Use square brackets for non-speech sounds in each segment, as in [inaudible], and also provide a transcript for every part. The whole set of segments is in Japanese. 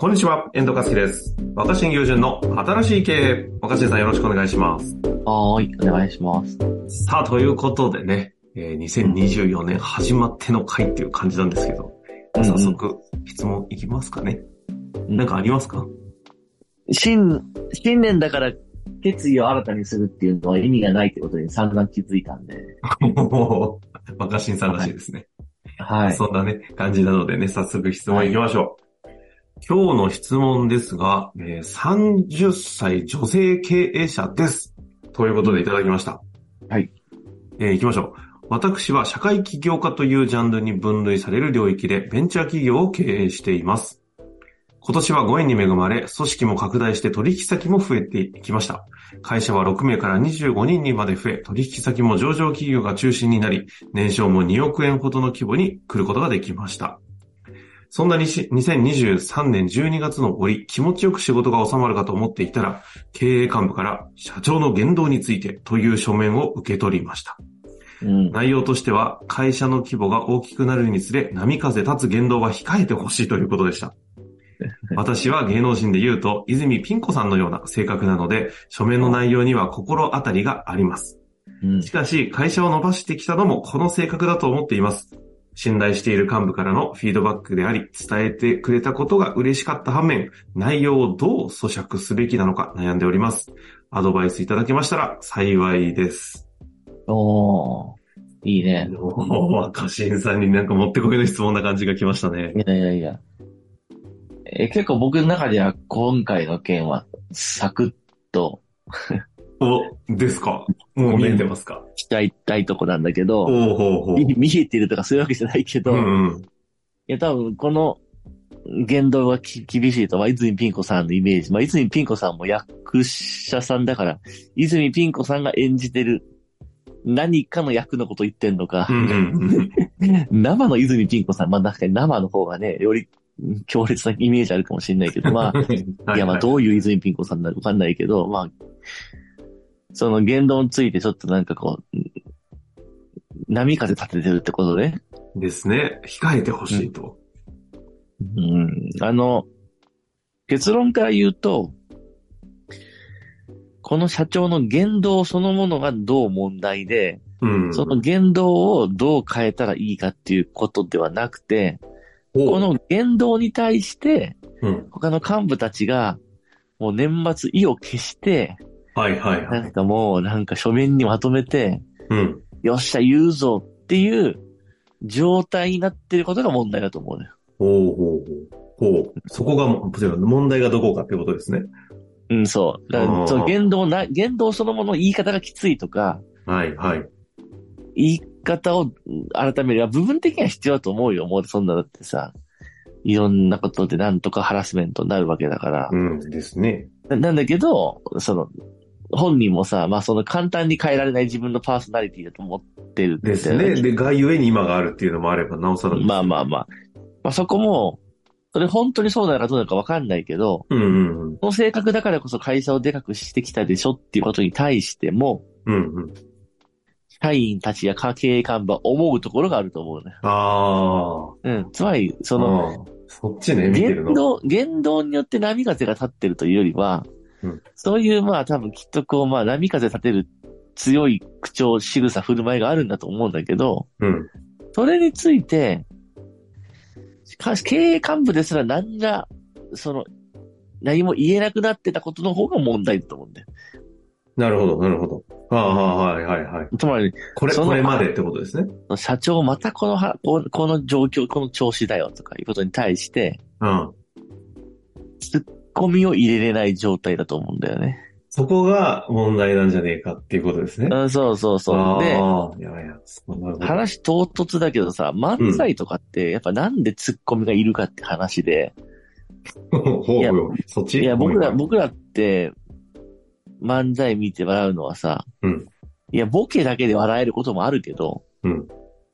こんにちは、遠藤和樹です。若新友人の新しい経営。若新さんよろしくお願いします。はーい、お願いします。さあ、ということでね、えー2024年始まっての回っていう感じなんですけど、うんうん早速、質問いきますかね。うんなんかありますか？新、新年だから決意を新たにするっていうのは意味がないってことに散々気づいたんで。[laughs] 若新さんらしいですね。はい。そんなね、感じなのでね、早速質問いきましょう。今日の質問ですが、えー30歳女性経営者です。ということでいただきました。はい。えー行きましょう。私は社会起業家というジャンルに分類される領域でベンチャー企業を経営しています。今年はご縁に恵まれ、組織も拡大して取引先も増えていきました。会社は6名から25人にまで増え、取引先も上場企業が中心になり、年商も2億円ほどの規模に来ることができました。そんなにし2023年12月の折、気持ちよく仕事が収まるかと思っていたら、経営幹部から社長の言動についてという書面を受け取りました。うん。内容としては、会社の規模が大きくなるにつれ、波風立つ言動は控えてほしいということでした。[laughs] 私は芸能人で言うと、泉ピン子さんのような性格なので、書面の内容には心当たりがあります。うんしかし、会社を伸ばしてきたのもこの性格だと思っています。信頼している幹部からのフィードバックであり、伝えてくれたことが嬉しかった反面、内容をどう咀嚼すべきなのか悩んでおります。アドバイスいただけましたら幸いです。おー、いいね。おー、若新さんになんかもってこいの質問な感じが来ましたね。いやいやいや。え結構僕の中では今回の件はサクッとお、ですか？もう見えてますか？しちゃいたいとこなんだけど、ほうほうほう。見見えてるとかそういうわけじゃないけど、いうんうん。や多分この言動はき厳しいと、まあ、泉ピン子さんのイメージ。まあ、泉ピン子さんも役者さんだから、泉ピン子さんが演じてる何かの役のこと言ってんのか、うんうん [laughs] 生の泉ピン子さん、まあ確かに生の方がね、より強烈なイメージあるかもしれないけど、まあ、う [laughs] ん。いやまあどういう泉ピン子さんなのかわかんないけど、まあ、その言動についてちょっとなんかこう、波風立ててるってことね。ですね。控えてほしいと。うん。あの、結論から言うと、この社長の言動そのものがどう問題で、うん。その言動をどう変えたらいいかっていうことではなくて、この言動に対して、うん。他の幹部たちが、もう年末意を消して、はいはいは。ないんかもうなんか書面にまとめて、うん。よっしゃ言うぞっていう状態になってることが問題だと思うね。ほうほうほう。ほう。そこがも、問題がどこかってことですね。うん、そう。だからその言動な、言動そのもの言い方がきついとか、はいはい。言い方を改める。部分的には必要だと思うよ。もうそんなだってさ、いろんなことでなんとかハラスメントになるわけだから。うんですね。ななんだけど、その、本人もさ、まあその簡単に変えられない自分のパーソナリティだと思ってるんだよですね。で、がゆえに今があるっていうのもあれば、なおさら。まあまあまあ。まあそこも、それ本当にそうなのかどうなのかわかんないけど、うんうんうん。この性格だからこそ会社をでかくしてきたでしょっていうことに対しても、うんうん。社員たちや経営幹部は思うところがあると思うね。あうん。つまり、あ。その、そっちね、見てるの。言動、言動によって波風が立ってるというよりは、うんそういうまあ多分きっとこうまあ波風立てる強い口調、仕草、振る舞いがあるんだと思うんだけど、うん。それについて、か経営幹部ですら何ら、その、何も言えなくなってたことの方が問題だと思うんだよ。なるほど、なるほど。ああ、はいはいはい。つまり、これ、これまでってことですね。社長またこのは、ここの状況、この調子だよとかいうことに対して、うん。ツッコミを入れれない状態だと思うんだよね。そこが問題なんじゃねえかっていうことですね。うん、そうそうそう。で、い。話唐突だけどさ、漫才とかって、やっぱなんでツッコミがいるかって話で、[laughs] ほうほういやそっち？いや、僕ら、僕らって、漫才見て笑うのはさ、うんいや、ボケだけで笑えることもあるけど、うん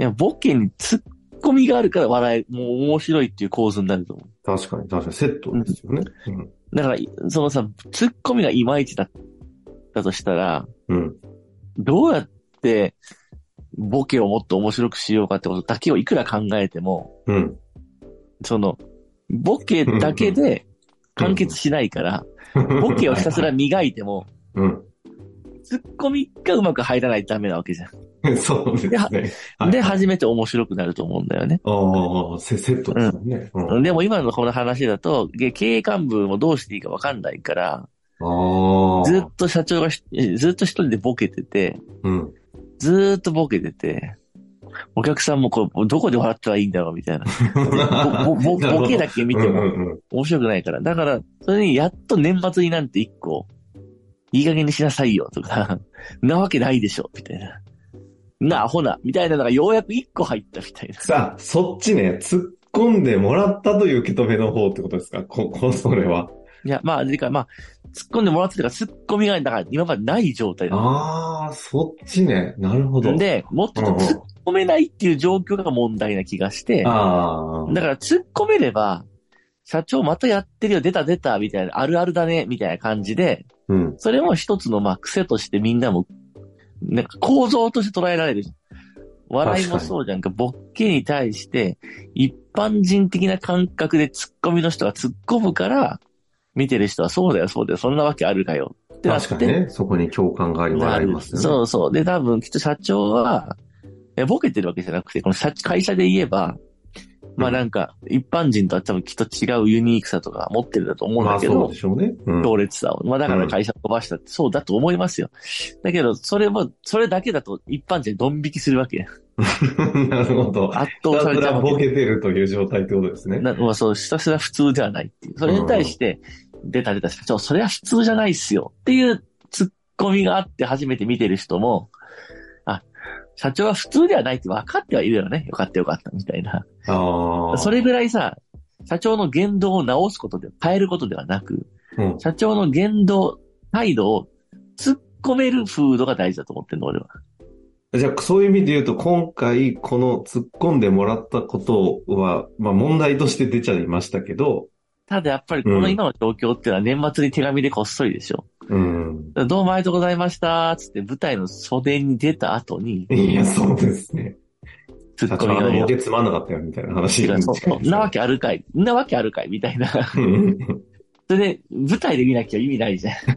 いや、ボケにツッコミがあるから笑え、もう面白いっていう構図になると思う。確かに、確かに、セットですよね。うん。だから、そのさ、ツッコミがいまいちだったとしたら、うん。どうやって、ボケをもっと面白くしようかってことだけをいくら考えても、うん。その、ボケだけで完結しないから、[laughs] ボケをひたすら磨いても、うん。ツッコミがうまく入らないとダメなわけじゃ [laughs] そうですね。はん。いで、初めて面白くなると思うんだよね。ああ、セセットですよね。うん。でも今のこの話だと、げ経営幹部もどうしていいかわかんないから。ずっと社長がしずっと一人でボケてて、うん。ずーっとボケてて、お客さんもこう、どこで笑ったらいいんだろうみたいな。ぼぼぼボケだけ見てもうんうんうん面白くないから。だから、それにやっと年末になんて一個、いい加減にしなさいよとか、[laughs] なわけないでしょ、みたいな。な、アホな、みたいなのがようやく一個入ったみたいな。さあ、そっちね、突っ込んでもらったという受け止めの方ってことですか？こ、こ、それは。いや、まあ、でか、まあ、突っ込んでもらってたから、突っ込みが、だから今までない状態だ。ああ、そっちね。なるほど。で、もっと突っ込めないっていう状況が問題な気がして、ああ。だから突っ込めれば、社長またやってるよ、出た出た、みたいな、あるあるだね、みたいな感じで、うん。それも一つのまあ癖としてみんなも、なんか構造として捉えられる。笑いもそうじゃんか、ボッケに対して、一般人的な感覚で突っ込みの人が突っ込むから、見てる人はそうだよ、そうだよ、そんなわけあるかよ。ってなって確かにね、そこに共感がありますよね。そうそう。で、多分きっと社長は、えボケてるわけじゃなくて、この社会社で言えば、まあなんか、一般人とは多分きっと違うユニークさとか持ってるんだと思うんだけどまあそうで、しょうね。うん。強烈さを。まあだから会社飛ばしたってそうだと思いますよ。だけど、それも、それだけだと一般人ドン引きするわけ。[laughs] なるほど。圧ひたす倒されちゃうわけ。らボケてるという状態ってことですね。なまあそう、ひたすら普通ではないっていう。それに対して、出た出た社長、それは普通じゃないっすよ。っていうツッコミがあって初めて見てる人も、あ、社長は普通ではないって分かってはいるよね。よかったよかった、みたいな。それぐらいさ、社長の言動を直すことで、変えることではなく、うん。社長の言動、態度を突っ込める風土が大事だと思ってるの、俺は。じゃあ、そういう意味で言うと、今回、この突っ込んでもらったことは、まあ問題として出ちゃいましたけど、ただやっぱりこの今の状況っていうのは年末に手紙でこっそりでしょ。うん。どうもありがとうございました、つって舞台の袖に出た後に、いや、そうですね。ツッコミがよボケつまんなかったよ、みたいな話違うそう近いですねなわけあるかいなわけあるかいみたいな。うんそれで、舞台で見なきゃ意味ないじゃん。[laughs]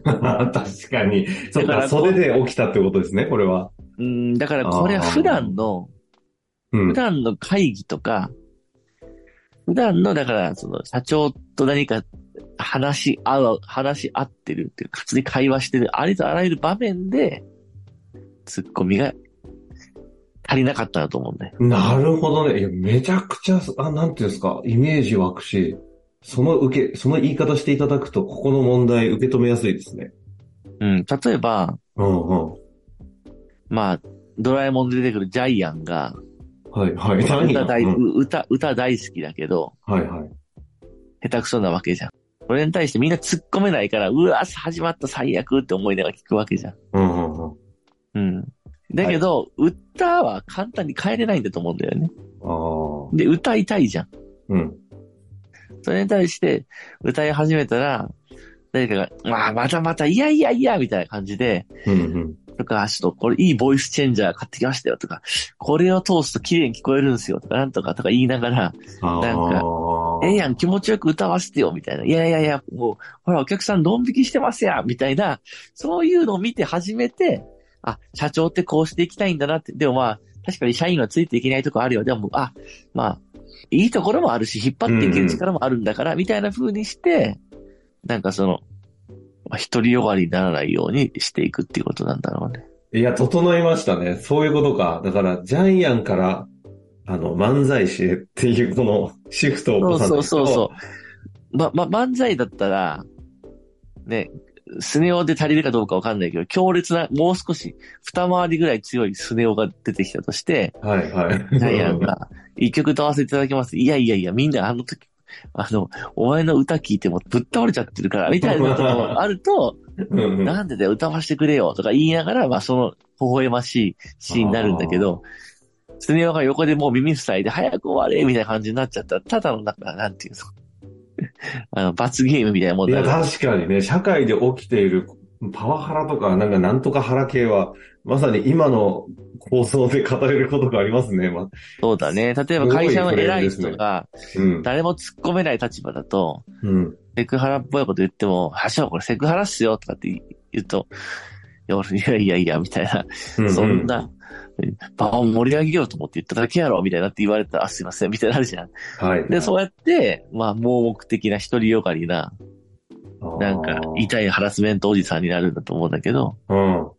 確かに。そうか、袖で起きたってことですね、これは。うん、だからこれは普段の、うん普。段の会議とか、普段の、だから、その、社長と何か話し合う、話し合ってるっていうか、普通に会話してる、ありとあらゆる場面で、ツッコミが足りなかったなと思うんだよ。なるほどね。いや、めちゃくちゃ、あ、なんていうんですか、イメージ湧くし、その受け、その言い方していただくと、ここの問題受け止めやすいですね。うん、例えば、うんうん。まあ、ドラえもんで出てくるジャイアンが、はい、はい。何歌大、うんう歌、歌大好きだけど、はい、はい。下手くそなわけじゃん。それに対してみんな突っ込めないから、うわ、始まった最悪って思いながら聞くわけじゃん。うんうんうん。うん。だけど、歌は簡単に変えれないんだと思うんだよね。ああ。で、歌いたいじゃん。うん。それに対して、歌い始めたら、誰かが、まあ、またまた、いやいやいや、みたいな感じで、うんうん。とか、ちょっと、これいいボイスチェンジャー買ってきましたよ、とか、これを通すと綺麗に聞こえるんですよ、とか、なんとか、とか言いながら、あなんかあ。ええやん、気持ちよく歌わせてよ、みたいな。いやいやいや、もう、ほら、お客さんドン引きしてますやん、みたいな、そういうのを見て初めて、あ、社長ってこうしていきたいんだなって。でもまあ、確かに社員はついていけないとこあるよ。でも、あ、まあ、いいところもあるし、引っ張っていける力もあるんだから、みたいな風にして、なんかその、まあ、独りよがりにならないようにしていくっていうことなんだろうね。いや、整いましたね。そういうことか。だから、ジャイアンから、あの、漫才師へっていう、この、シフトを起そうこさないと。そうそうそう。ま、ま、漫才だったら、ね、スネ夫で足りるかどうかわかんないけど、強烈な、もう少し、二回りぐらい強いスネ夫が出てきたとして、はいはい。ジャイアンが、一曲歌わせていただきます。いやいやいや、みんなあの時、あの、お前の歌聞いてもぶっ倒れちゃってるから、みたいなところ [laughs] あると、なんでだよ、歌わせてくれよ、とか言いながら、まあ、その、微笑ましいシーンになるんだけど、スネ夫が横でもう耳塞いで、早く終われみたいな感じになっちゃったら、ただの、なんか、なんていうの、[laughs] あの、罰ゲームみたいなもんいや。確かにね、社会で起きているパワハラとか、なんかなんとかハラ系は、まさに今の構想で語れることがありますね。まあ、そうだね。例えば会社の偉い人が、うん。誰も突っ込めない立場だと、うん。セクハラっぽいこと言っても、はしょ、これセクハラっすよとかって言うと、いや、俺いやいやみたいな、ううそん。な、場を盛り上げようと思って言っただけやろ、みたいなって言われたら、あ、すいません、みたいになるじゃん。はい。で、そうやって、まあ、盲目的な独りよがりな、なんか、痛いハラスメントおじさんになるんだと思うんだけど、うん。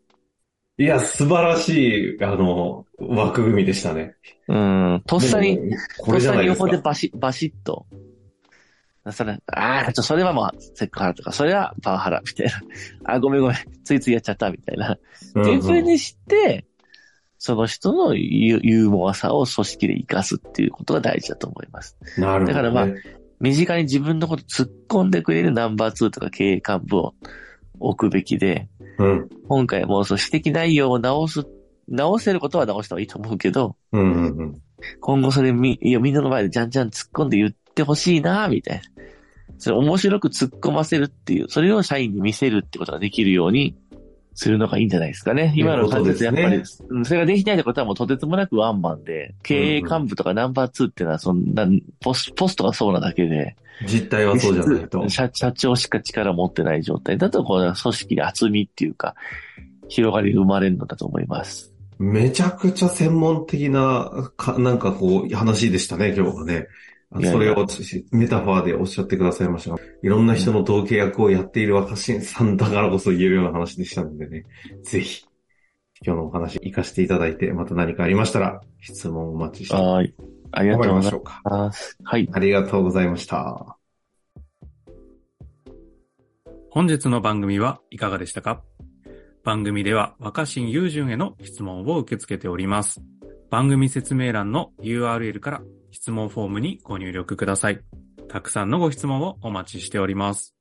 いや、素晴らしい、あの、枠組みでしたね。うん、とっさに、とっさに。横でバシッ、バシッと、それ、ああ、ちょ、それはまあ、セクハラとか、それはパワハラ、みたいな。あ、ごめんごめん、ついついやっちゃった、みたいな。うんっていう風にして、その人のユユーモアさを組織で活かすっていうことが大事だと思います。なるほど、ね。だからまあ身近に自分のこと突っ込んでくれるナンバー2とか経営幹部を置くべきで、うん。今回もその指摘内容を直す、直せることは直した方がいいと思うけど、うんうんうん。今後それみ、いや、みんなの前でじゃんじゃん突っ込んで言ってほしいな、みたいな。それ面白く突っ込ませるっていう、それを社員に見せるってことができるようにするのがいいんじゃないですかね。今の感じだとやっぱり、いうこうんそれができないってことはもうとてつもなくワンマンで、経営幹部とかナンバー2っていうのはそんな、ポスポストがそうなだけで、実態はそうじゃないと。[laughs] 社社長しか力を持ってない状態だと、この組織に厚みっていうか、広がりが生まれるのだと思います。めちゃくちゃ専門的な、か、なんかこう、話でしたね、今日はね。あいやいやそれをメタファーでおっしゃってくださいましたが、いろんな人の同契約をやっている若新さんだからこそ言えるような話でしたのでね、ぜひ、今日のお話活かしていただいて、また何かありましたら、質問をお待ちしてはい。ありがとうござい頑張りましょうか。ます。はい。ありがとうございました。本日の番組はいかがでしたか？番組では若新雄純への質問を受け付けております。番組説明欄の URL から質問フォームにご入力ください。たくさんのご質問をお待ちしております。